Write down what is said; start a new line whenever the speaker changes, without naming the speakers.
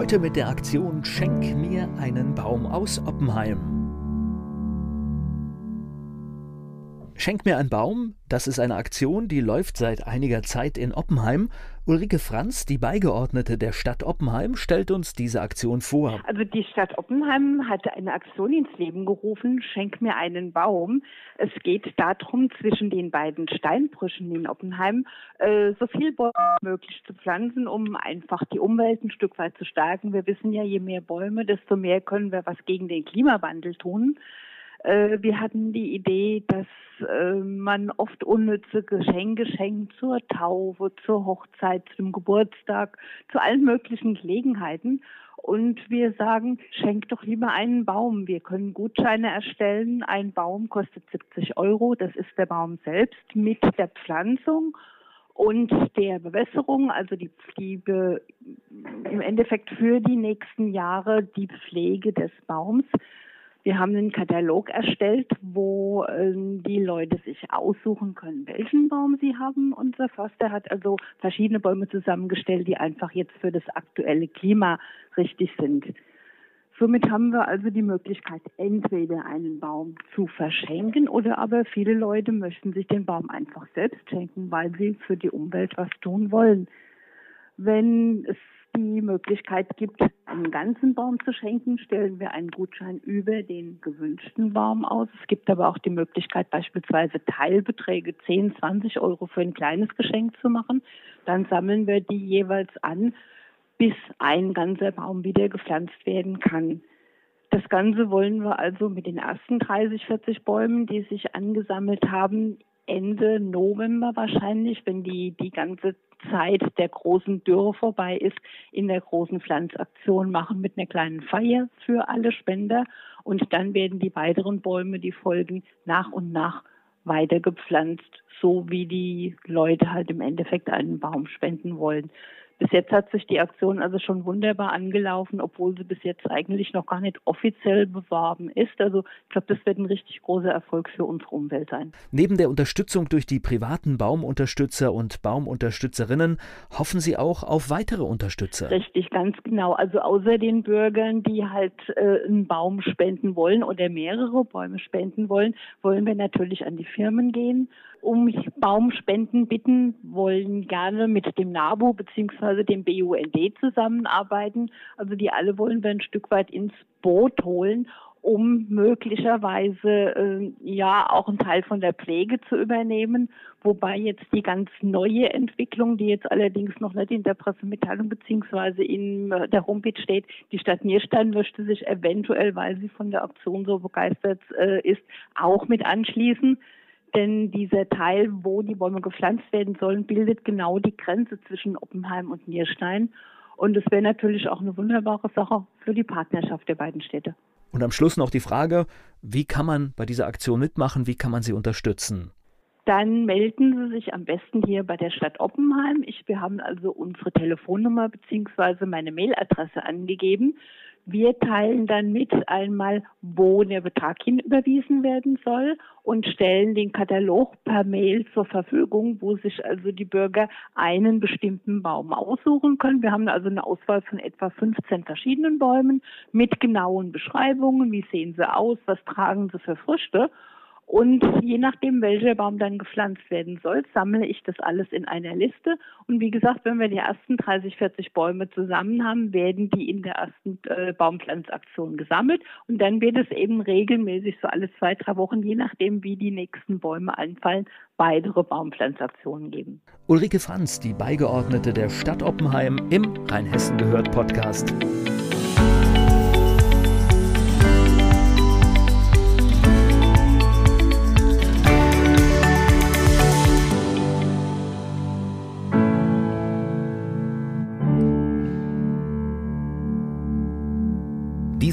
Heute mit der Aktion Schenk mir einen Baum aus Oppenheim. Schenk mir einen Baum, das ist eine Aktion, die läuft seit einiger Zeit in Oppenheim. Ulrike Franz, die Beigeordnete der Stadt Oppenheim, stellt uns diese Aktion vor.
Also die Stadt Oppenheim hat eine Aktion ins Leben gerufen, Schenk mir einen Baum. Es geht darum, zwischen den beiden Steinbrüchen in Oppenheim äh, so viel Bäume möglich zu pflanzen, um einfach die Umwelt ein Stück weit zu stärken. Wir wissen ja, je mehr Bäume, desto mehr können wir was gegen den Klimawandel tun. Äh, wir hatten die Idee, dass äh, man oft unnütze Geschenke schenkt zur Taufe, zur Hochzeit, zum Geburtstag, zu allen möglichen Gelegenheiten. Und wir sagen, schenkt doch lieber einen Baum. Wir können Gutscheine erstellen. Ein Baum kostet 70 Euro. Das ist der Baum selbst mit der Pflanzung und der Bewässerung, also die, die im Endeffekt für die nächsten Jahre die Pflege des Baums. Wir haben einen Katalog erstellt, wo äh, die Leute sich aussuchen können, welchen Baum sie haben. Unser Förster hat also verschiedene Bäume zusammengestellt, die einfach jetzt für das aktuelle Klima richtig sind. Somit haben wir also die Möglichkeit, entweder einen Baum zu verschenken oder aber viele Leute möchten sich den Baum einfach selbst schenken, weil sie für die Umwelt was tun wollen. Wenn es die Möglichkeit gibt, einen ganzen Baum zu schenken, stellen wir einen Gutschein über den gewünschten Baum aus. Es gibt aber auch die Möglichkeit, beispielsweise Teilbeträge 10, 20 Euro für ein kleines Geschenk zu machen. Dann sammeln wir die jeweils an, bis ein ganzer Baum wieder gepflanzt werden kann. Das Ganze wollen wir also mit den ersten 30, 40 Bäumen, die sich angesammelt haben, Ende November wahrscheinlich, wenn die, die ganze Zeit der großen Dürre vorbei ist, in der großen Pflanzaktion machen mit einer kleinen Feier für alle Spender. Und dann werden die weiteren Bäume, die folgen, nach und nach weiter gepflanzt, so wie die Leute halt im Endeffekt einen Baum spenden wollen. Bis jetzt hat sich die Aktion also schon wunderbar angelaufen, obwohl sie bis jetzt eigentlich noch gar nicht offiziell beworben ist. Also ich glaube, das wird ein richtig großer Erfolg für unsere Umwelt sein.
Neben der Unterstützung durch die privaten Baumunterstützer und Baumunterstützerinnen hoffen Sie auch auf weitere Unterstützer.
Richtig, ganz genau. Also außer den Bürgern, die halt äh, einen Baum spenden wollen oder mehrere Bäume spenden wollen, wollen wir natürlich an die Firmen gehen um Baumspenden bitten, wollen gerne mit dem NABU bzw. dem BUND zusammenarbeiten. Also die alle wollen wir ein Stück weit ins Boot holen, um möglicherweise äh, ja auch einen Teil von der Pflege zu übernehmen, wobei jetzt die ganz neue Entwicklung, die jetzt allerdings noch nicht in der Pressemitteilung beziehungsweise in der Homepage steht, die Stadt Nierstein möchte sich eventuell, weil sie von der Aktion so begeistert äh, ist, auch mit anschließen. Denn dieser Teil, wo die Bäume gepflanzt werden sollen, bildet genau die Grenze zwischen Oppenheim und Nierstein. Und es wäre natürlich auch eine wunderbare Sache für die Partnerschaft der beiden Städte.
Und am Schluss noch die Frage, wie kann man bei dieser Aktion mitmachen, wie kann man sie unterstützen?
Dann melden Sie sich am besten hier bei der Stadt Oppenheim. Ich, wir haben also unsere Telefonnummer bzw. meine Mailadresse angegeben. Wir teilen dann mit einmal, wo der Betrag hinüberwiesen werden soll und stellen den Katalog per Mail zur Verfügung, wo sich also die Bürger einen bestimmten Baum aussuchen können. Wir haben also eine Auswahl von etwa 15 verschiedenen Bäumen mit genauen Beschreibungen. Wie sehen sie aus? Was tragen sie für Früchte? Und je nachdem, welcher Baum dann gepflanzt werden soll, sammle ich das alles in einer Liste. Und wie gesagt, wenn wir die ersten 30, 40 Bäume zusammen haben, werden die in der ersten äh, Baumpflanzaktion gesammelt. Und dann wird es eben regelmäßig so alle zwei, drei Wochen, je nachdem, wie die nächsten Bäume anfallen, weitere Baumpflanzaktionen geben.
Ulrike Franz, die Beigeordnete der Stadt Oppenheim im Rheinhessen gehört Podcast.